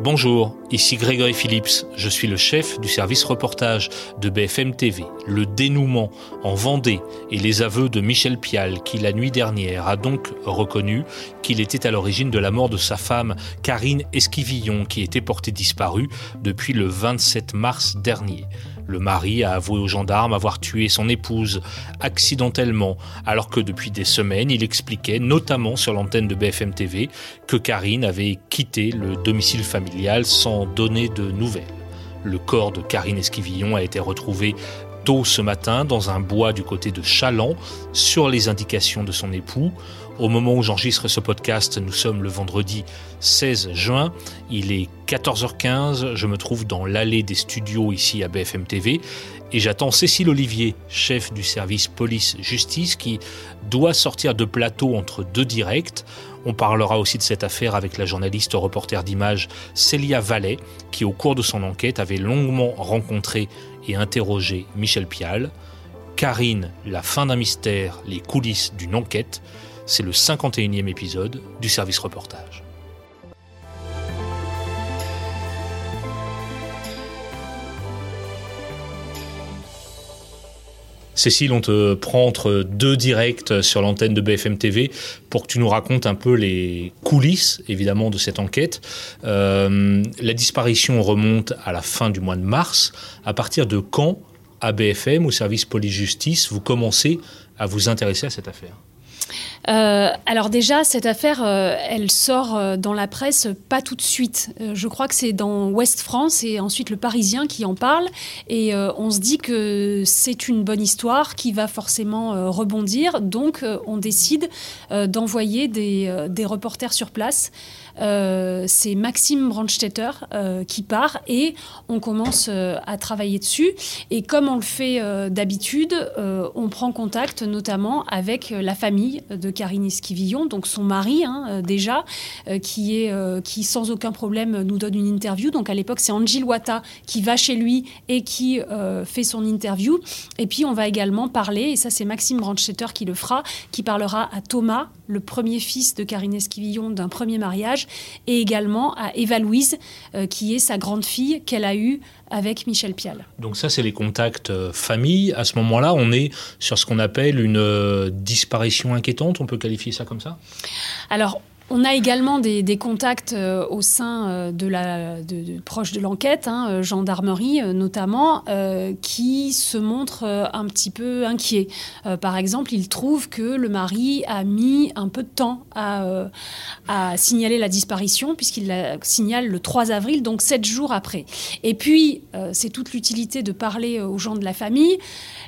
Bonjour, ici Grégory Phillips, je suis le chef du service reportage de BFM TV. Le dénouement en Vendée et les aveux de Michel Pial qui la nuit dernière a donc reconnu qu'il était à l'origine de la mort de sa femme Karine Esquivillon qui était portée disparue depuis le 27 mars dernier. Le mari a avoué aux gendarmes avoir tué son épouse accidentellement, alors que depuis des semaines, il expliquait, notamment sur l'antenne de BFM TV, que Karine avait quitté le domicile familial sans donner de nouvelles. Le corps de Karine Esquivillon a été retrouvé tôt ce matin dans un bois du côté de Chaland, sur les indications de son époux. Au moment où j'enregistre ce podcast, nous sommes le vendredi 16 juin. Il est 14h15. Je me trouve dans l'allée des studios ici à BFM TV et j'attends Cécile Olivier, chef du service police-justice, qui doit sortir de plateau entre deux directs. On parlera aussi de cette affaire avec la journaliste reporter d'image Célia Vallet, qui au cours de son enquête avait longuement rencontré et interrogé Michel Pial. Karine, la fin d'un mystère, les coulisses d'une enquête. C'est le 51e épisode du service reportage. Cécile, on te prend entre deux directs sur l'antenne de BFM TV pour que tu nous racontes un peu les coulisses, évidemment, de cette enquête. Euh, la disparition remonte à la fin du mois de mars. À partir de quand, à BFM, au service police-justice, vous commencez à vous intéresser à cette affaire? Euh, alors déjà, cette affaire, euh, elle sort euh, dans la presse pas tout de suite. je crois que c'est dans Ouest France et ensuite le Parisien qui en parle. Et on se dit que c'est une bonne histoire qui va forcément rebondir. Donc on décide d'envoyer des, des, reporters sur place. C'est Maxime Brandstetter qui part et on commence à travailler dessus. Et comme on le fait d'habitude, on prend contact notamment avec la famille de Karine Esquivillon, donc son mari hein, euh, déjà, euh, qui, est, euh, qui sans aucun problème nous donne une interview. Donc à l'époque, c'est Angie Wata qui va chez lui et qui fait son interview. Et puis on va également parler, et ça c'est Maxime Branchetter qui le fera, qui parlera à Thomas, le premier fils de Karine Esquivillon d'un premier mariage, et également à Eva Louise, qui est sa grande fille qu'elle a eue avec Michel Pial. Donc ça, c'est les contacts euh, famille. À ce moment-là, on est sur ce qu'on appelle une euh, disparition inquiétante, on peut qualifier ça comme ça? Alors, on a également des, contacts euh, au sein euh, de la de, proche de l'enquête, hein, euh, gendarmerie notamment, qui se montrent un petit peu inquiets. par exemple, ils trouvent que le mari a mis un peu de temps à, signaler la disparition, puisqu'il la signale le 3 avril, donc sept jours après. Et puis, c'est toute l'utilité de parler aux gens de la famille.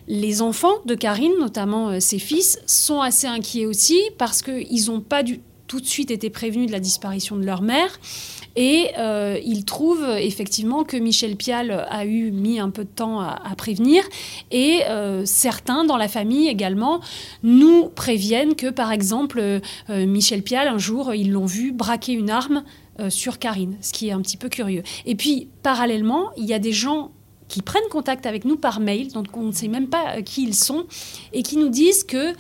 Les enfants de Karine, notamment ses fils, sont assez inquiets aussi parce qu'ils n'ont pas du tout de suite été prévenus de la disparition de leur mère. Et euh, ils trouvent effectivement que Michel Pial a eu mis un peu de temps à, prévenir. Et euh, certains dans la famille également nous préviennent que, par exemple, euh, Michel Pial, un jour, ils l'ont vu braquer une arme sur Karine, ce qui est un petit peu curieux. Et puis, parallèlement, il y a des gens qui prennent contact avec nous par mail, donc on ne sait même pas qui ils sont, et qui nous disent que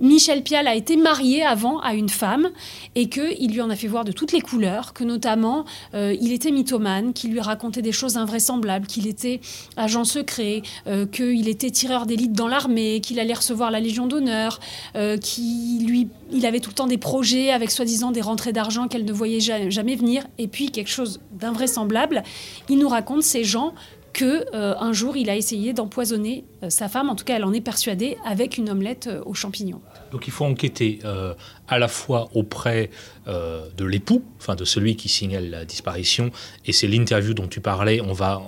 Michel Pial a été marié avant à une femme et qu'il lui en a fait voir de toutes les couleurs, que notamment euh, il était mythomane, qu'il lui racontait des choses invraisemblables, qu'il était agent secret, euh, qu'il était tireur d'élite dans l'armée, qu'il allait recevoir la Légion d'honneur, euh, qu'il avait tout le temps des projets avec soi-disant des rentrées d'argent qu'elle ne voyait jamais venir, et puis quelque chose d'invraisemblable. Il nous raconte ces gens que euh, un jour il a essayé d'empoisonner euh, sa femme, en tout cas elle en est persuadée, avec une omelette euh, aux champignons. Donc il faut enquêter à la fois auprès de l'époux, enfin de celui qui signale la disparition, et c'est l'interview dont tu parlais, on va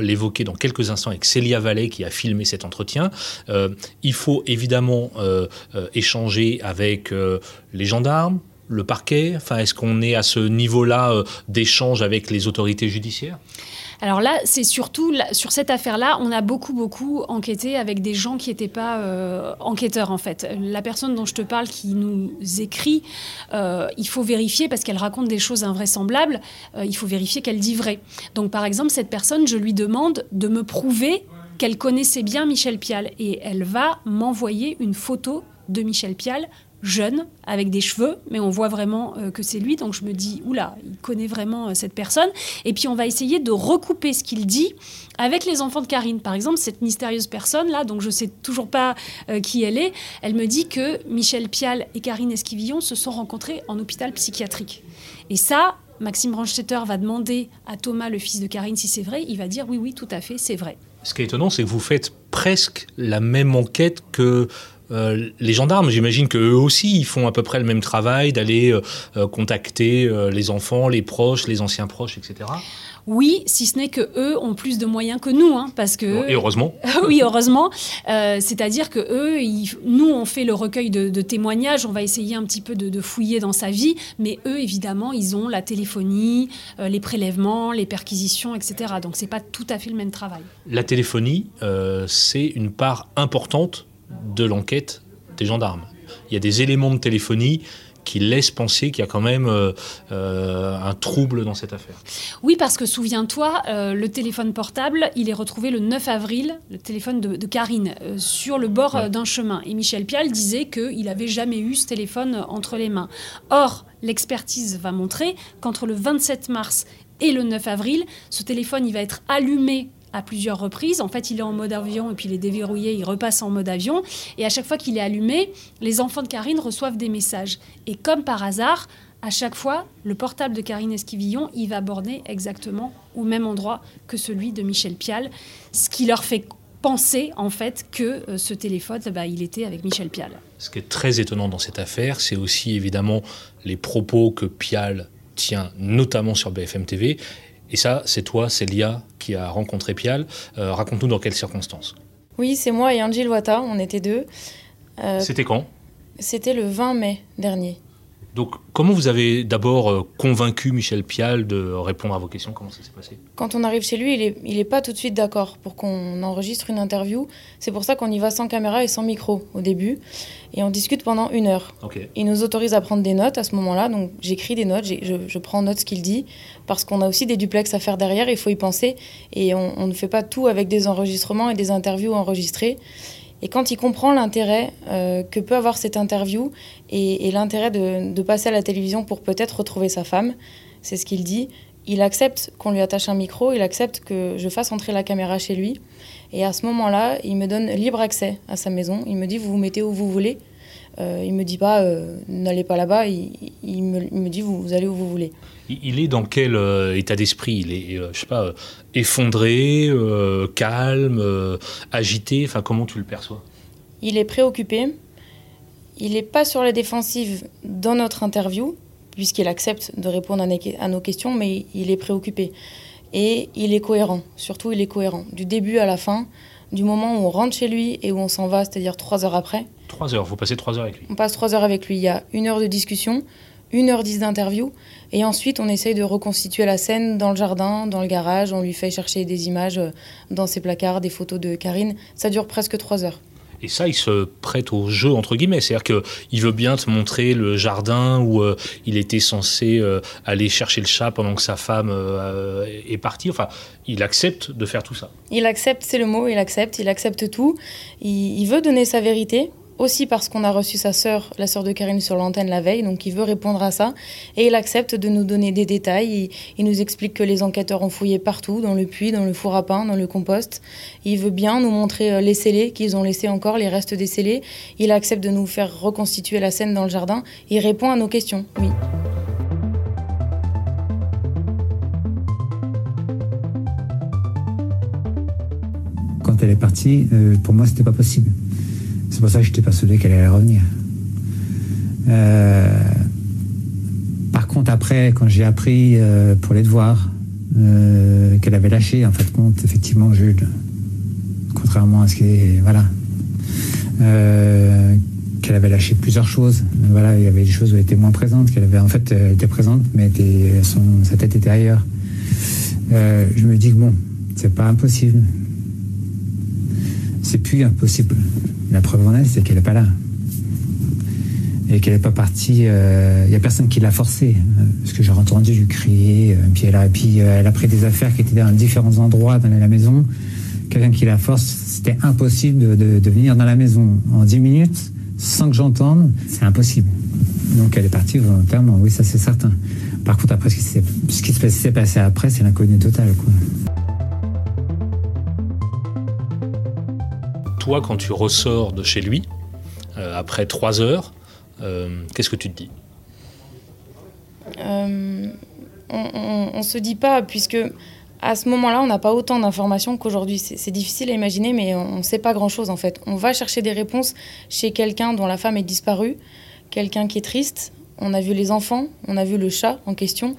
l'évoquer dans quelques instants avec Célia Vallée qui a filmé cet entretien. il faut évidemment échanger avec les gendarmes, le parquet Enfin, est-ce qu'on est à ce niveau-là d'échange avec les autorités judiciaires? Alors là, c'est surtout sur cette affaire-là, on a beaucoup, beaucoup enquêté avec des gens qui n'étaient pas euh, enquêteurs en fait. La personne dont je te parle qui nous écrit, euh, il faut vérifier parce qu'elle raconte des choses invraisemblables, euh, il faut vérifier qu'elle dit vrai. Donc par exemple, cette personne, je lui demande de me prouver qu'elle connaissait bien Michel Pial et elle va m'envoyer une photo de Michel Pial jeune, avec des cheveux, mais on voit vraiment euh, que c'est lui. Donc je me dis, oula, il connaît vraiment euh, cette personne. Et puis on va essayer de recouper ce qu'il dit avec les enfants de Karine. Par exemple, cette mystérieuse personne-là, donc je sais toujours pas euh, qui elle est, elle me dit que Michel Pial et Karine Esquivillon se sont rencontrés en hôpital psychiatrique. Et ça, Maxime Branchetter va demander à Thomas, le fils de Karine, si c'est vrai. Il va dire oui, oui, tout à fait, c'est vrai. Ce qui est étonnant, c'est que vous faites presque la même enquête que euh, les gendarmes, j'imagine qu'eux aussi, ils font à peu près le même travail d'aller euh, euh, contacter les enfants, les proches, les anciens proches, etc. Oui, si ce n'est que eux ont plus de moyens que nous, hein, parce que et heureusement. oui, heureusement. C'est-à-dire que eux, nous, on fait le recueil de, témoignages, on va essayer un petit peu de, fouiller dans sa vie, mais eux, évidemment, ils ont la téléphonie, les prélèvements, les perquisitions, etc. Donc c'est pas tout à fait le même travail. La téléphonie, c'est une part importante de l'enquête des gendarmes. Il y a des éléments de téléphonie qui laissent penser qu'il y a quand même euh, euh, un trouble dans cette affaire. Oui, parce que souviens-toi, euh, le téléphone portable, il est retrouvé le 9 avril, le téléphone de, Karine, sur le bord d'un chemin. Et Michel Pial disait qu'il n'avait jamais eu ce téléphone entre les mains. Or, l'expertise va montrer qu'entre le 27 mars et le 9 avril, ce téléphone, il va être allumé à plusieurs reprises. En fait, il est en mode avion et puis il est déverrouillé, il repasse en mode avion. Et à chaque fois qu'il est allumé, les enfants de Karine reçoivent des messages. Et comme par hasard, à chaque fois, le portable de Karine Esquivillon, il va borner exactement au même endroit que celui de Michel Pial, ce qui leur fait penser en fait que euh, ce téléphone, bah, il était avec Michel Pial. Ce qui est très étonnant dans cette affaire, c'est aussi évidemment les propos que Pial tient notamment sur BFM TV et ça, c'est toi, c'est Lia qui a rencontré Pial. Euh, raconte-nous dans quelles circonstances. Oui, c'est moi et Angel Wata, on était deux. Euh, C'était quand? C'était le 20 mai dernier. Donc, comment vous avez d'abord euh, convaincu Michel Pial de répondre à vos questions? Comment ça s'est passé? Quand on arrive chez lui, il n'est il est pas tout de suite d'accord pour qu'on enregistre une interview. C'est pour ça qu'on y va sans caméra et sans micro au début. Et on discute pendant une heure. Il nous autorise à prendre des notes à ce moment-là. Donc, j'écris des notes, je, je, prends note ce qu'il dit, parce qu'on a aussi des duplex à faire derrière, il faut y penser. Et on, on ne fait pas tout avec des enregistrements et des interviews enregistrées. Et quand il comprend l'intérêt euh, que peut avoir cette interview et, l'intérêt de, passer à la télévision pour peut-être retrouver sa femme, c'est ce qu'il dit, il accepte qu'on lui attache un micro, il accepte que je fasse entrer la caméra chez lui. Et à ce moment-là, il me donne libre accès à sa maison. Il me dit, vous vous mettez où vous voulez. Euh, il me dit pas, euh, n'allez pas là-bas. Il, me, dit, vous allez où vous voulez il est dans quel euh, état d'esprit? Il est, euh, je sais pas, effondré, calme, agité? Enfin, comment tu le perçois? Il est préoccupé. Il n'est pas sur la défensive dans notre interview, puisqu'il accepte de répondre à nos questions, mais il est préoccupé. Et il est cohérent, surtout il est cohérent. Du début à la fin, du moment où on rentre chez lui et où on s'en va, c'est-à-dire trois heures après. Trois heures, vous passez trois heures avec lui On passe trois heures avec lui. Il y a une heure de discussion, une heure dix d'interview. Et ensuite, on essaye de reconstituer la scène dans le jardin, dans le garage. On lui fait chercher des images euh, dans ses placards, des photos de Karine. Ça dure presque trois heures. Et ça, il se prête au jeu, entre guillemets. C'est-à-dire qu'il veut bien te montrer le jardin où euh, il était censé euh, aller chercher le chat pendant que sa femme est partie. Enfin, il accepte de faire tout ça. Il accepte, c'est le mot, il accepte, il accepte tout. il veut donner sa vérité, aussi parce qu'on a reçu sa sœur, la sœur de Karine, sur l'antenne la veille, donc il veut répondre à ça. Et il accepte de nous donner des détails. Il, nous explique que les enquêteurs ont fouillé partout, dans le puits, dans le four à pain, dans le compost. Il veut bien nous montrer euh, les scellés qu'ils ont laissés encore, les restes des scellés. Il accepte de nous faire reconstituer la scène dans le jardin. Il répond à nos questions, oui. Quand elle est partie, euh, pour moi, c'était pas possible. C'est pour ça que je n'étais persuadé qu'elle allait revenir. Euh, par contre, après, quand j'ai appris euh, pour les devoirs euh, qu'elle avait lâché, en fait, compte, effectivement, Jules, contrairement à ce qui. Voilà. qu'elle avait lâché plusieurs choses. Voilà, il y avait des choses où elle était moins présente, qu'elle avait en fait présente, mais sa tête était ailleurs. je me dis que bon, c'est pas impossible. C'est plus impossible. La preuve en est, c'est qu'elle n'est pas là. Et qu'elle n'est pas partie. Il euh, n'y a personne qui l'a forcée. Euh, parce que j'ai entendu lui crier. Euh, puis, elle a, puis elle a pris des affaires qui étaient dans différents endroits dans la maison. Quelqu'un qui la force, c'était impossible de, venir dans la maison en 10 minutes sans que j'entende, c'est impossible. Donc elle est partie volontairement, oui, ça c'est certain. Par contre, après, ce qui s'est passé après, c'est l'inconnu total. Quoi. Toi, quand tu ressors de chez lui, euh, après trois heures, euh, qu'est-ce que tu te dis euh, On ne se dit pas, puisque à ce moment-là, on n'a pas autant d'informations qu'aujourd'hui. C'est difficile à imaginer, mais on ne sait pas grand-chose en fait. On va chercher des réponses chez quelqu'un dont la femme est disparue, quelqu'un qui est triste. On a vu les enfants, on a vu le chat en question.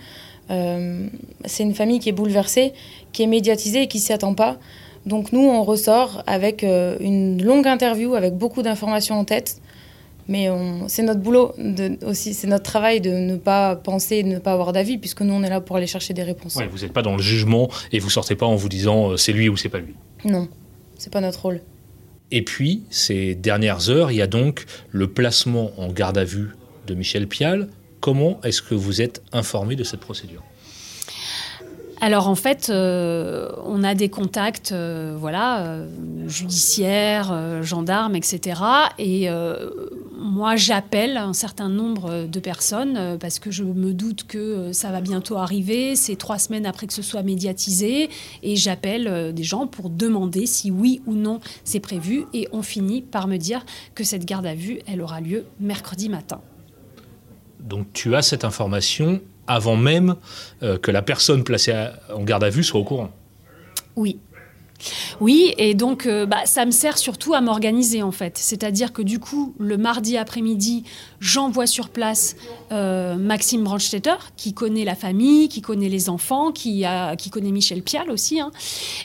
c'est une famille qui est bouleversée, qui est médiatisée et qui s'y attend pas. Donc nous, on ressort avec euh, une longue interview, avec beaucoup d'informations en tête. Mais c'est notre boulot aussi, c'est notre travail de ne pas penser, de ne pas avoir d'avis, puisque nous, on est là pour aller chercher des réponses. vous n'êtes pas dans le jugement et vous sortez pas en vous disant euh, c'est lui ou c'est pas lui. Non, c'est pas notre rôle. Et puis, ces dernières heures, il y a donc le placement en garde à vue de Michel Pial. Comment est-ce que vous êtes informé de cette procédure? Alors en fait, euh, on a des contacts, euh, voilà, euh, judiciaires, gendarmes, etc. Et moi, j'appelle un certain nombre de personnes parce que je me doute que ça va bientôt arriver. C'est trois semaines après que ce soit médiatisé, et j'appelle des gens pour demander si oui ou non c'est prévu. Et on finit par me dire que cette garde à vue, elle aura lieu mercredi matin. Donc tu as cette information avant même euh, que la personne placée en garde à vue soit au courant. Oui. Oui, et donc euh, bah, ça me sert surtout à m'organiser en fait. C'est-à-dire que du coup, le mardi après-midi, j'envoie sur place euh, Maxime Brandstetter, qui connaît la famille, qui connaît les enfants, qui, connaît Michel Pial aussi, hein.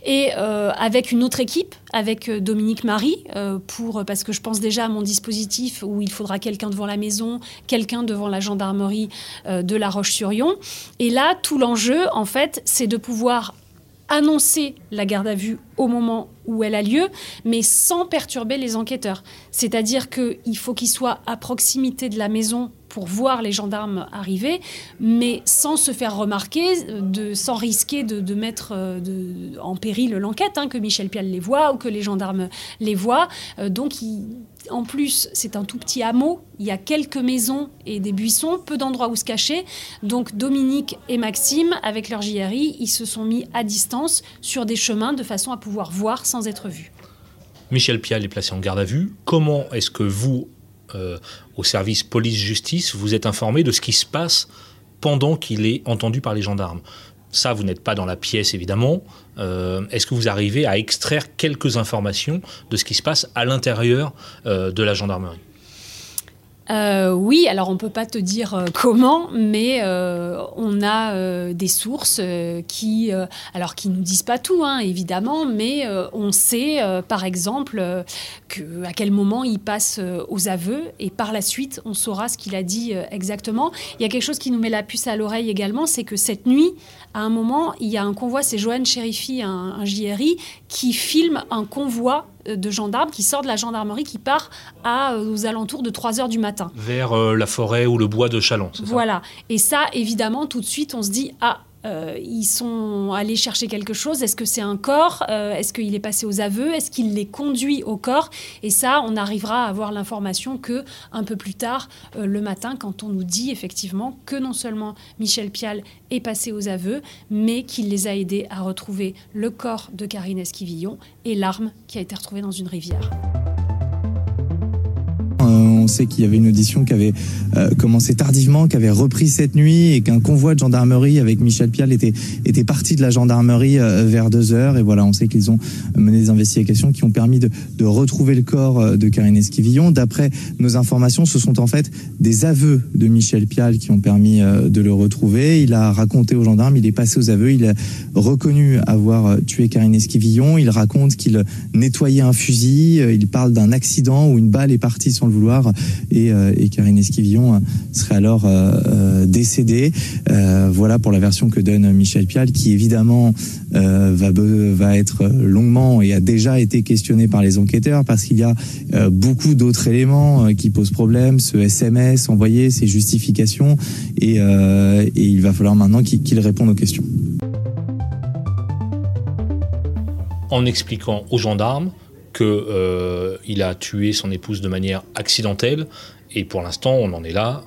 et avec une autre équipe, avec euh, Dominique Marie, euh, pour, parce que je pense déjà à mon dispositif où il faudra quelqu'un devant la maison, quelqu'un devant la gendarmerie euh, de La Roche-sur-Yon. Et là, tout l'enjeu, en fait, c'est de pouvoir annoncer la garde à vue au moment où elle a lieu, mais sans perturber les enquêteurs. C'est-à-dire qu'il faut qu'ils soient à proximité de la maison pour voir les gendarmes arriver, mais sans se faire remarquer, de, sans risquer de, mettre euh, en péril l'enquête, hein, que Michel Pial les voit ou que les gendarmes les voient. Euh, donc, en plus, c'est un tout petit hameau. Il y a quelques maisons et des buissons, peu d'endroits où se cacher. Donc, Dominique et Maxime, avec leur JRI, ils se sont mis à distance sur des chemins de façon à pouvoir voir sans être vus. Michel Pial est placé en garde à vue. Comment est-ce que vous, euh, au service police-justice, vous êtes informé de ce qui se passe pendant qu'il est entendu par les gendarmes? Ça, vous n'êtes pas dans la pièce, évidemment. Euh, est-ce que vous arrivez à extraire quelques informations de ce qui se passe à l'intérieur euh, de la gendarmerie? Euh, oui, alors on ne peut pas te dire euh, comment, mais euh, on a des sources qui, alors qui nous disent pas tout, hein, évidemment, mais on sait, par exemple, que, à quel moment il passe aux aveux, et par la suite, on saura ce qu'il a dit exactement. Il y a quelque chose qui nous met la puce à l'oreille également, c'est que cette nuit, à un moment, il y a un convoi, c'est Joanne Chérifi, un, un JRI, qui filme un convoi de gendarmes qui sort de la gendarmerie qui part à, euh, aux alentours de 3 heures du matin. Vers euh, la forêt ou le bois de Chalon, c'est ça? Voilà. Et ça, évidemment, tout de suite, on se dit Ah, euh, ils sont allés chercher quelque chose. Est-ce que c'est un corps? Euh, Est-ce qu'il est passé aux aveux? Est-ce qu'il les conduit au corps? Et ça, on arrivera à avoir l'information que un peu plus tard, euh, le matin, quand on nous dit effectivement que non seulement Michel Pial est passé aux aveux, mais qu'il les a aidés à retrouver le corps de Karine Esquivillon et l'arme qui a été retrouvée dans une rivière on sait qu'il y avait une audition qui avait euh, commencé tardivement, qui avait repris cette nuit et qu'un convoi de gendarmerie avec Michel Pial était, parti de la gendarmerie euh, vers deux heures. Et voilà, on sait qu'ils ont mené des investigations qui ont permis de, retrouver le corps euh, de Karine Esquivillon. D'après nos informations, ce sont en fait des aveux de Michel Pial qui ont permis de le retrouver. Il a raconté aux gendarmes, il est passé aux aveux, il a reconnu avoir tué Karine Esquivillon. Il raconte qu'il nettoyait un fusil. Il parle d'un accident où une balle est partie sans le vouloir euh, et, Karine Esquivillon euh, serait alors euh, décédée. voilà pour la version que donne Michel Pial, qui évidemment va, être longuement et a déjà été questionné par les enquêteurs parce qu'il y a beaucoup d'autres éléments qui posent problème, ce SMS envoyé, ces justifications, et, il va falloir maintenant qu'il réponde aux questions. En expliquant aux gendarmes qu'il a tué son épouse de manière accidentelle. Et pour l'instant, on en est là.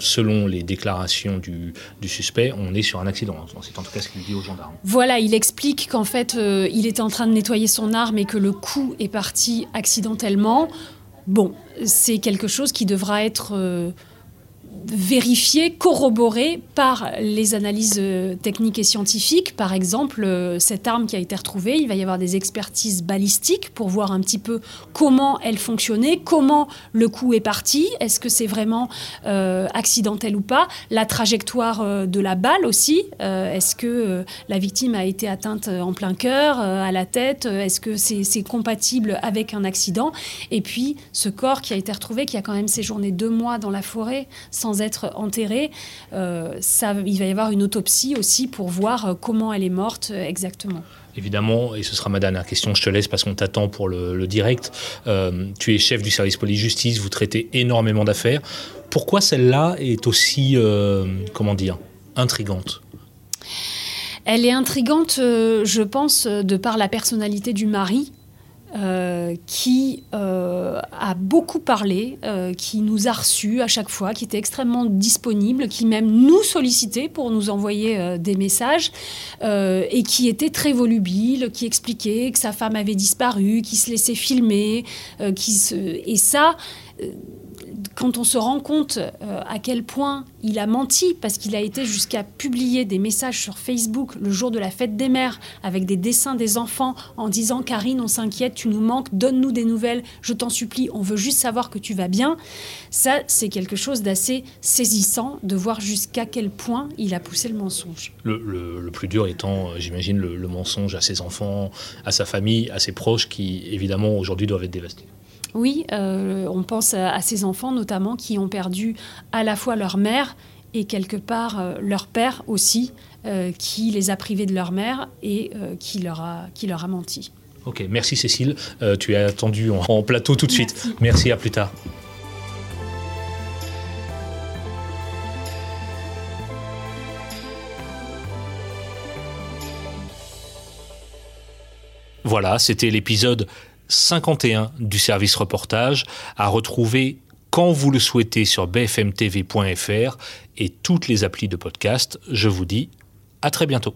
selon les déclarations du, suspect, on est sur un accident. C'est en tout cas ce qu'il dit aux gendarmes. Voilà, il explique qu'en fait, il était en train de nettoyer son arme et que le coup est parti accidentellement. Bon, c'est quelque chose qui devra être vérifié, corroboré par les analyses euh, techniques et scientifiques. Par exemple, euh, cette arme qui a été retrouvée, il va y avoir des expertises balistiques pour voir un petit peu comment elle fonctionnait, comment le coup est parti, est-ce que c'est vraiment euh, accidentel ou pas, la trajectoire de la balle aussi, est-ce que la victime a été atteinte en plein cœur, à la tête, est-ce que c'est compatible avec un accident, et puis ce corps qui a été retrouvé, qui a quand même séjourné deux mois dans la forêt sans être enterrée, euh, ça, il va y avoir une autopsie aussi pour voir euh, comment elle est morte euh, exactement. Évidemment, et ce sera ma dernière question, je te laisse parce qu'on t'attend pour le, direct. tu es chef du service police-justice, vous traitez énormément d'affaires. Pourquoi celle-là est aussi, comment dire, intrigante? Elle est intrigante, je pense, de par la personnalité du mari. Euh, qui euh, a beaucoup parlé, euh, qui nous a reçus à chaque fois, qui était extrêmement disponible, qui même nous sollicitait pour nous envoyer des messages, et qui était très volubile, qui expliquait que sa femme avait disparu, qui se laissait filmer, qui se... et ça quand on se rend compte euh, à quel point il a menti, parce qu'il a été jusqu'à publier des messages sur Facebook le jour de la fête des mères, avec des dessins des enfants en disant Karine, on s'inquiète, tu nous manques, donne-nous des nouvelles, je t'en supplie, on veut juste savoir que tu vas bien. Ça, c'est quelque chose d'assez saisissant de voir jusqu'à quel point il a poussé le mensonge. Le, plus dur étant, euh, j'imagine, le mensonge à ses enfants, à sa famille, à ses proches, qui évidemment aujourd'hui doivent être dévastés. Oui, euh, on pense à, ces enfants notamment qui ont perdu à la fois leur mère et quelque part euh, leur père aussi, euh, qui les a privés de leur mère et qui, leur a, qui leur a menti. Ok, merci Cécile. tu es attendu en, plateau tout de suite. Merci, à plus tard. Voilà, c'était l'épisode 51 du service reportage à retrouver quand vous le souhaitez sur bfmtv.fr et toutes les applis de podcast. Je vous dis à très bientôt.